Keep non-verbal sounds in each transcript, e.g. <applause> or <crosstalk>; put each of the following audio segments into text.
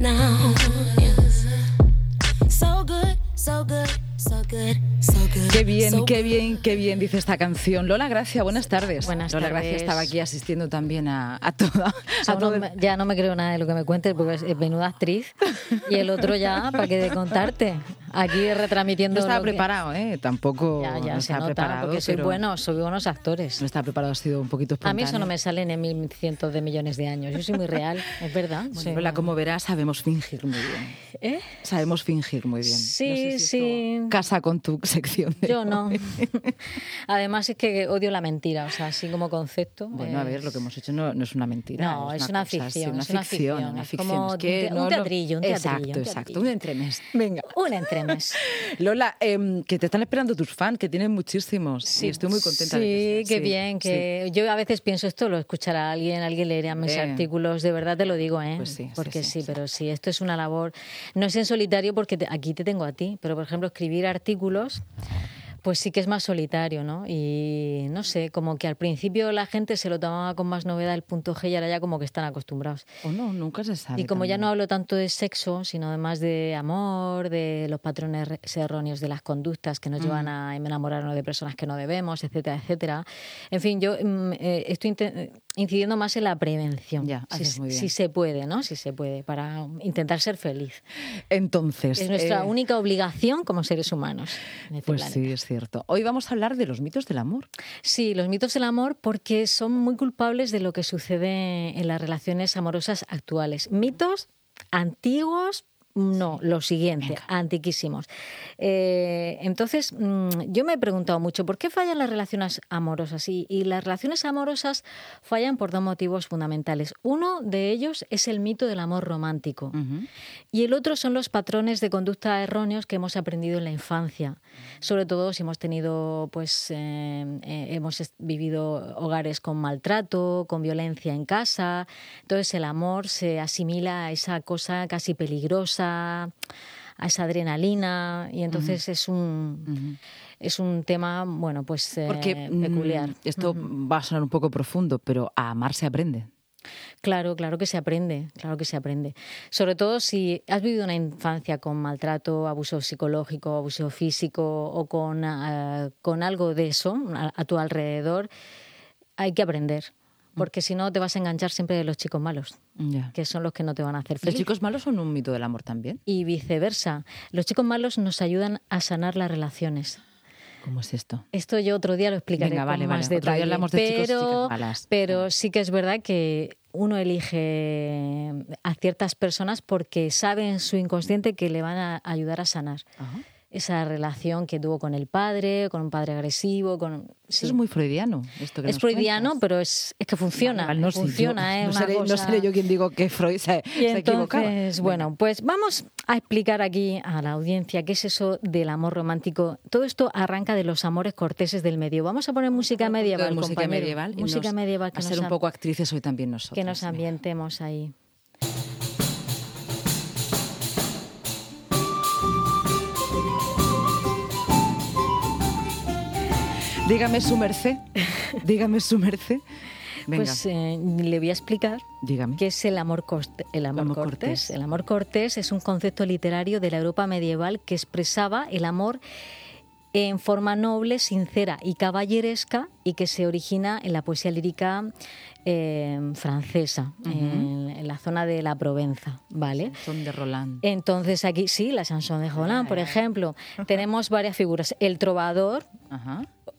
now. Yes. So good, so good. Qué bien, qué bien, qué bien dice esta canción. Lola Gracia, buenas tardes. Buenas Lola tardes. Gracia estaba aquí asistiendo también a, a toda. a todo el... ya no me creo nada de lo que me cuentes porque es menuda actriz. Y el otro ya, ¿para qué de contarte? Aquí retransmitiendo. No estaba lo preparado, que... ¿eh? Tampoco. Ya, ya no se estaba nota, preparado. porque soy bueno, soy buenos actores. No estaba preparado, ha sido un poquito espontáneo. A mí eso no me sale en mil cientos de millones de años. Yo soy muy real, es verdad. Bueno, sí. Lola, como verás, sabemos fingir muy bien. ¿Eh? Sabemos fingir muy bien. Sí, no sé si sí. Casa con tu sección. De Yo no. <laughs> Además es que odio la mentira, o sea, así como concepto. Bueno, es... a ver, lo que hemos hecho no, no es una mentira. No, es, es una, cosa, ficción, una es una ficción. ficción. Una ficción. como es que un, no, teatrillo, un teatrillo. Exacto, un exacto. Un entremés. Venga. Un entremés. <laughs> Lola, eh, que te están esperando tus fans, que tienen muchísimos. Sí, y estoy muy contenta sí, de que qué sí, bien. que sí. Yo a veces pienso esto, lo escuchará alguien, alguien leerá mis eh. artículos, de verdad te lo digo, ¿eh? Pues sí, porque sí, pero sí, esto es una labor. No es en solitario porque te, aquí te tengo a ti, pero por ejemplo, escribir artículos pues sí que es más solitario, ¿no? Y no sé, como que al principio la gente se lo tomaba con más novedad el punto G y ahora ya como que están acostumbrados. O no, nunca se sabe. Y como también. ya no hablo tanto de sexo, sino además de amor, de los patrones erróneos de las conductas que nos mm. llevan a enamorarnos de personas que no debemos, etcétera, etcétera. En fin, yo eh, estoy incidiendo más en la prevención. Ya, si, muy bien. si se puede, ¿no? Si se puede, para intentar ser feliz. Entonces. Es nuestra eh... única obligación como seres humanos. En este pues planeta. sí, es Hoy vamos a hablar de los mitos del amor. Sí, los mitos del amor porque son muy culpables de lo que sucede en las relaciones amorosas actuales. Mitos antiguos, no, lo siguiente, Venga. antiquísimos. Eh, entonces, mmm, yo me he preguntado mucho, ¿por qué fallan las relaciones amorosas? Y, y, las relaciones amorosas fallan por dos motivos fundamentales. Uno de ellos es el mito del amor romántico Uh -huh. y el otro son los patrones de conducta erróneos que hemos aprendido en la infancia. Sobre todo si hemos tenido, pues, eh, eh, hemos vivido hogares con maltrato, con violencia en casa. Entonces el amor se asimila a esa cosa casi peligrosa a esa adrenalina y entonces uh -huh. es un uh -huh. es un tema bueno pues eh, Porque, peculiar esto uh -huh. va a sonar un poco profundo pero a amar se aprende Claro, claro que se aprende, claro que se aprende. Sobre todo si has vivido una infancia con maltrato, abuso psicológico, abuso físico o con, uh, con algo de eso a, a tu alrededor, hay que aprender porque si no te vas a enganchar siempre de los chicos malos, que son los que no te van a hacer feliz. ¿Los chicos malos son un mito del amor también? Y viceversa. Los chicos malos nos ayudan a sanar las relaciones. ¿Cómo es esto? Esto yo otro día lo explicaré Venga, vale, con más vale. detalle. Otro día hablamos de pero, chicos chicas malas. Pero sí que es verdad que uno elige a ciertas personas porque sabe en su inconsciente que le van a ayudar a sanar. Ajá esa relación que tuvo con el padre, con un padre agresivo. Con... Sí. es muy freudiano. Esto que es freudiano, cuentas. pero es, es, que funciona. Vale, no, funciona, sí, ¿eh? no, seré, cosa... no, seré, yo quien digo que Freud se, y se equivocaba. Entonces, bueno, pues vamos a explicar aquí a la audiencia qué es eso del amor romántico. Todo esto arranca de los amores corteses del medio. Vamos a poner música medieval, música compañero. medieval. Música nos, medieval. Que a ser nos un poco actrices hoy también nosotros. Que nos ambientemos ahí. Dígame su merced, <laughs> dígame su merced. Venga. Pues eh, le voy a explicar Dígame. qué es el amor, coste, el amor, amor cortés. cortés. El amor cortés es un concepto literario de la Europa medieval que expresaba el amor en forma noble, sincera y caballeresca y que se origina en la poesía lírica eh, francesa, Uh -huh. en, en, la zona de la Provenza, ¿vale? Son de Roland. Entonces aquí, sí, la chanson de Roland, por ejemplo, <laughs> tenemos varias figuras. El trovador.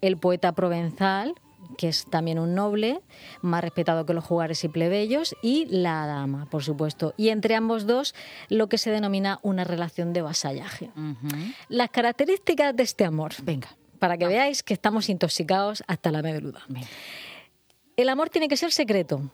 El poeta provenzal, que es también un noble, más respetado que los jugares y plebeyos, y la dama, por supuesto. Y entre ambos dos, lo que se denomina una relación de vasallaje. Uh -huh. Las características de este amor. Venga. Para que veáis que estamos intoxicados hasta la. Venga. El amor tiene que ser secreto.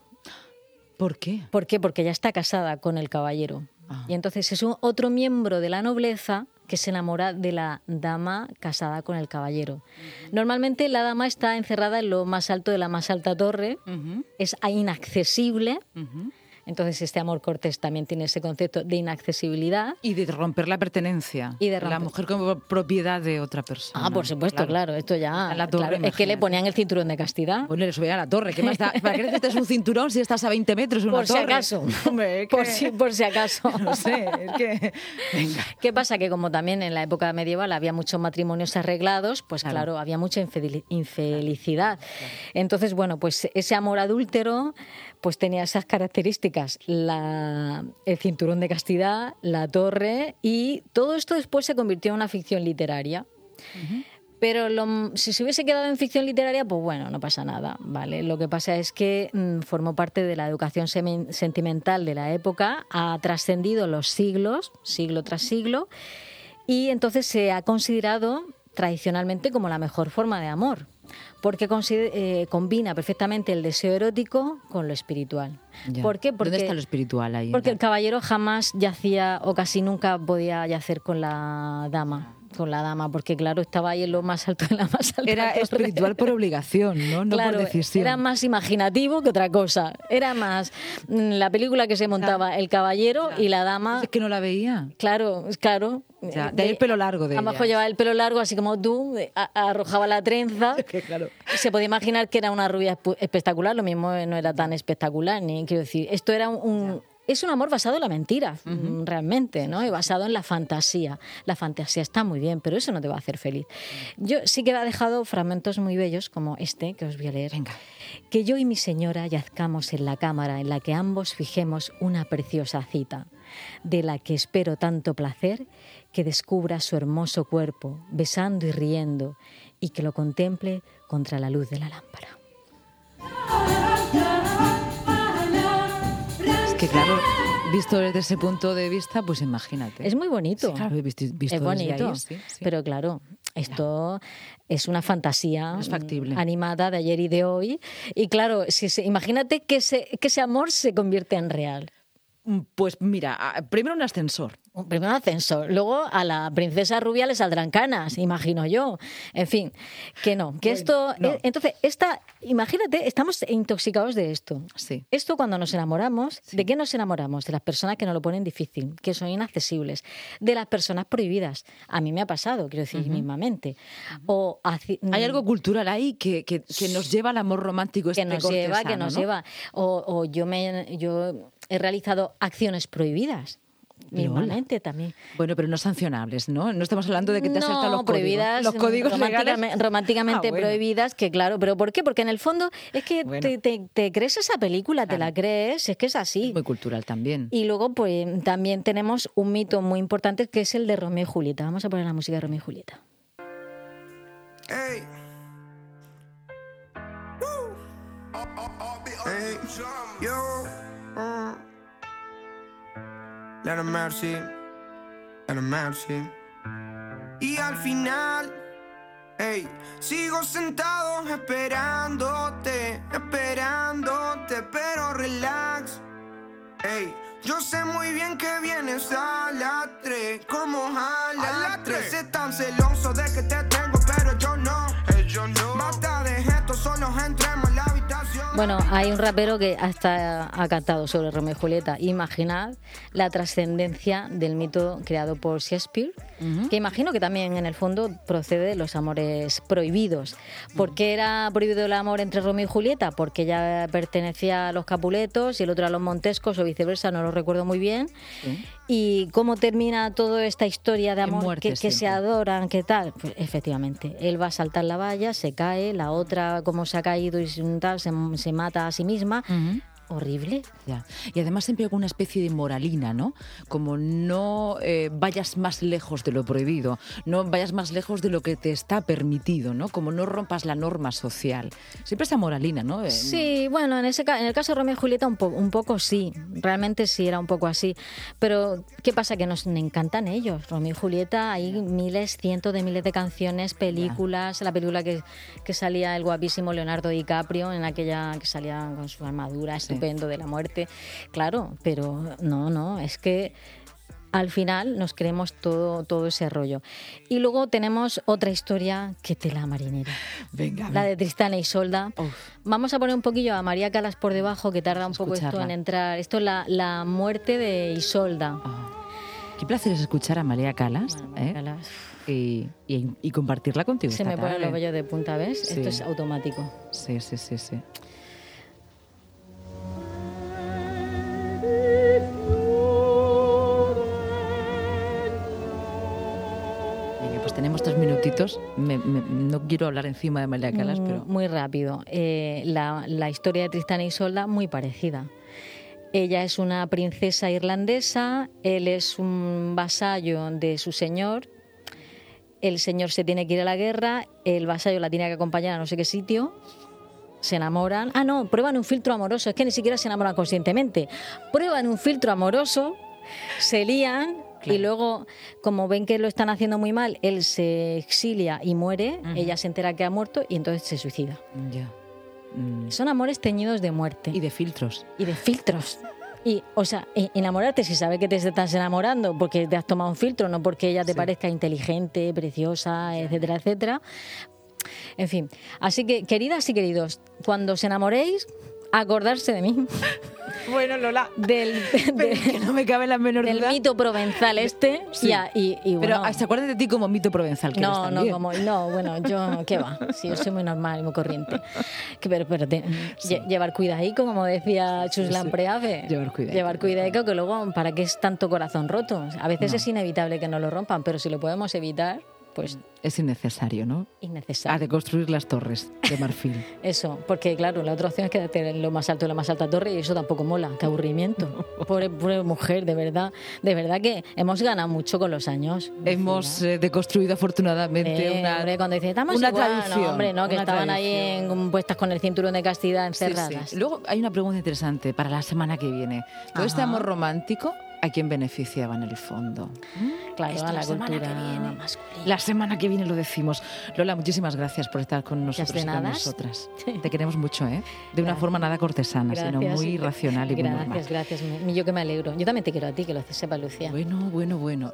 ¿Por qué? ¿Por qué? Porque ya está casada con el caballero. Ah. Y entonces es un otro miembro de la nobleza que se enamora de la dama casada con el caballero. Uh -huh. Normalmente la dama está encerrada en lo más alto de la más alta torre, uh -huh. es inaccesible. Uh -huh. Entonces este amor cortés también tiene ese concepto de inaccesibilidad. Y de romper la pertenencia. Y de La mujer como propiedad de otra persona. Ah, por supuesto, claro. Esto ya... La torre, es que le ponían el cinturón de castidad. Pues le subía a la torre. ¿Qué más da? <laughs> ¿Para qué necesitas un cinturón si estás a 20 metros una por Si acaso. <laughs> por, si, por si acaso. <laughs> No sé, es que... ¿Qué pasa? Que como también en la época medieval había muchos matrimonios arreglados, pues claro, había mucha infelicidad. Entonces, bueno, pues ese amor adúltero pues tenía esas características, la, el cinturón de castidad, la torre y todo esto después se convirtió en una ficción literaria. Pero si se hubiese quedado en ficción literaria, pues bueno, no pasa nada, ¿vale? Lo que pasa es que mm, formó parte de la educación sentimental de la época, ha trascendido los siglos, siglo tras siglo, y entonces se ha considerado tradicionalmente como la mejor forma de amor porque eh, combina perfectamente el deseo erótico con lo espiritual. ¿Por qué? Porque, ¿Dónde está lo espiritual ahí? Porque el caballero jamás yacía o casi nunca podía yacer con la dama con la dama, porque claro, estaba ahí en lo más alto <laughs> de la más alta. Era espiritual por obligación, ¿no? No por decisión. Era más imaginativo que otra cosa. Era más mm, la película que se montaba el caballero y la dama. Es que no la veía. Claro, claro. de ahí el pelo largo de A lo mejor llevaba el pelo largo, así como tú, arrojaba la trenza. <laughs> claro. Se podía imaginar que era una rubia espectacular, lo mismo no era tan espectacular, ni quiero decir, esto era un, es un amor basado en la mentira, mm, realmente, ¿no? Y basado en la fantasía. La fantasía está muy bien, pero eso no te va a hacer feliz. Yo sí que he dejado fragmentos muy bellos, como este, que os voy a leer. Venga. Que yo y mi señora yazcamos en la cámara en la que ambos fijemos una preciosa cita, de la que espero tanto placer que descubra su hermoso cuerpo, besando y riendo, y que lo contemple contra la luz de la lámpara. Que claro, visto desde ese punto de vista, pues imagínate. Es muy bonito. claro, visto, es bonito. Pero claro, esto es una fantasía animada de ayer y de hoy. Y claro, si imagínate que, que ese amor se convierte en real. Mm, pues mira, primero un ascensor. Primero un ascensor. Luego a la princesa rubia le saldrán canas, imagino yo. En fin, que no. Que esto. Eh, entonces, esta, imagínate, estamos intoxicados de esto. Sí. Esto cuando nos enamoramos, ¿de qué nos enamoramos? De las personas que nos lo ponen difícil, que son inaccesibles, de las personas prohibidas. A mí me ha pasado, quiero decir, mismamente. o Hay algo cultural ahí que, que, nos lleva al amor romántico. Este que nos lleva, que nos lleva. O, o yo me. Yo, he realizado acciones prohibidas. Mismamente también. Bueno, pero no sancionables, ¿no? No estamos hablando de que te has saltado los prohibidas, códigos, los códigos románticamente, románticamente ah, prohibidas, que claro, pero ¿por qué? Porque en el fondo es que te, crees esa película, te la crees, es que es así. muy cultural también. Y luego, pues también tenemos un mito muy importante que es el de Romeo y Julieta. Vamos a poner la música de Romeo y Julieta. Hey. Let mercy, let mercy. Y al final, hey, sigo sentado esperándote, esperándote, pero relax. Hey, yo sé muy bien que vienes a las 3, como a las 3. Están celosos de que te tengo, pero yo no. Yo no. Basta de esto, solo entremos en la bueno, hay un rapero que hasta ha cantado sobre Romeo y Julieta. Imaginad la trascendencia del mito creado por Shakespeare, que imagino que también en el fondo procede de los amores prohibidos. ¿Por qué era prohibido el amor entre Romeo y Julieta? Porque ella pertenecía a los Capuletos y el otro a los Montescos o viceversa, no lo recuerdo muy bien. ¿Y cómo termina toda esta historia de amor que, se adoran? ¿Qué tal? Pues efectivamente, él va a saltar la valla, se cae, la otra, como se ha caído y tal, se, se mata a sí misma horrible. Ya. Y además siempre con una especie de moralina, ¿no? Como no eh, vayas más lejos de lo prohibido, no vayas más lejos de lo que te está permitido, ¿no? Como no rompas la norma social. Siempre esa moralina, ¿no? Sí, bueno, en, ese, en el caso de Romeo y Julieta un, un poco sí, realmente sí era un poco así. Pero, ¿qué pasa? Que nos encantan ellos. Romeo y Julieta, hay miles, cientos de miles de canciones, películas, la película que, que salía el guapísimo Leonardo DiCaprio, en aquella que salía con su armadura, estupendo de la muerte, claro, pero no, no, es que al final nos creemos todo, todo ese rollo. Y luego tenemos otra historia que tela marinera. Venga, La de Tristán e Isolda. Vamos a poner un poquillo a María Calas por debajo, que tarda un poco esto Escucharla. en entrar. Esto es la, la muerte de Isolda. Oh, Qué placer es escuchar a María Calas Bueno, María ¿eh? Calas. y, y- y compartirla contigo. Se esta me ponen tarde. los vellos de punta, ¿ves? Sí. Esto es automático. Sí, sí, sí, sí. Me- me- no quiero hablar encima de María Calas, Mm, pero Muy rápido. Eh, la, la historia de Tristán e Isolda, muy parecida. Ella es una princesa irlandesa, él es un vasallo de su señor. El señor se tiene que ir a la guerra, el vasallo la tiene que acompañar a no sé qué sitio. Se enamoran. Ah, no, prueban un filtro amoroso. Es que ni siquiera se enamoran conscientemente. Prueban un filtro amoroso, se lían y luego, como ven que lo están haciendo muy mal, él se exilia y muere. Ella se entera que ha muerto y entonces se suicida. ya. Mm. Son amores teñidos de muerte Y de filtros. y de filtros. Y, o sea, e- enamorarte si sabes que te estás enamorando porque te has tomado un filtro, no porque ella te Sí. parezca inteligente, preciosa, etcétera, etcétera. En fin, así que, queridas y queridos, cuando os enamoréis, acordarse de mí, <laughs> Bueno, Lola. del, <laughs> de- que no me cabe la menor del duda. mito provenzal este. Sí. y Pero se acuerdan de ti como mito provenzal. Que no, no, como, no, bueno, yo, ¿qué va? Sí, yo soy muy normal y muy corriente. Que, pero, pero te- lle- llevar cuidadico, como decía Chuslan sí. Preave. Llevar cuidadico. Llevar cuidadico, que luego, ¿para qué es tanto corazón roto? A veces No. es inevitable que no lo rompan, pero si lo podemos evitar, pues Es innecesario, ¿no? Innecesario. de construir las torres de marfil. <laughs> Eso, porque claro, la otra opción es quedarte en lo más alto de la más alta torre y eso tampoco mola, qué aburrimiento. Pobre, pobre mujer, de verdad. De verdad que hemos ganado mucho con los años. Hemos eh, deconstruido afortunadamente Eh, una, hombre, cuando estamos una igual", tradición. no, hombre, no, que estaban ahí tradición. en, puestas con el cinturón de castidad Sí, sí. encerradas. Luego hay una pregunta interesante para la semana que viene. Todo este amor romántico, ¿a quién beneficiaba en el fondo? Claro, Esto a la semana cultura que viene. masculina. La semana que viene lo decimos. Lola, muchísimas gracias por estar con nosotros y con nosotras. <laughs> Te queremos mucho, ¿eh? De una Gracias. forma nada cortesana, sino Gracias. muy racional y muy normal. Gracias, gracias. Yo que me alegro. Yo también te quiero a ti, que lo sepa Lucía. Bueno, bueno, bueno.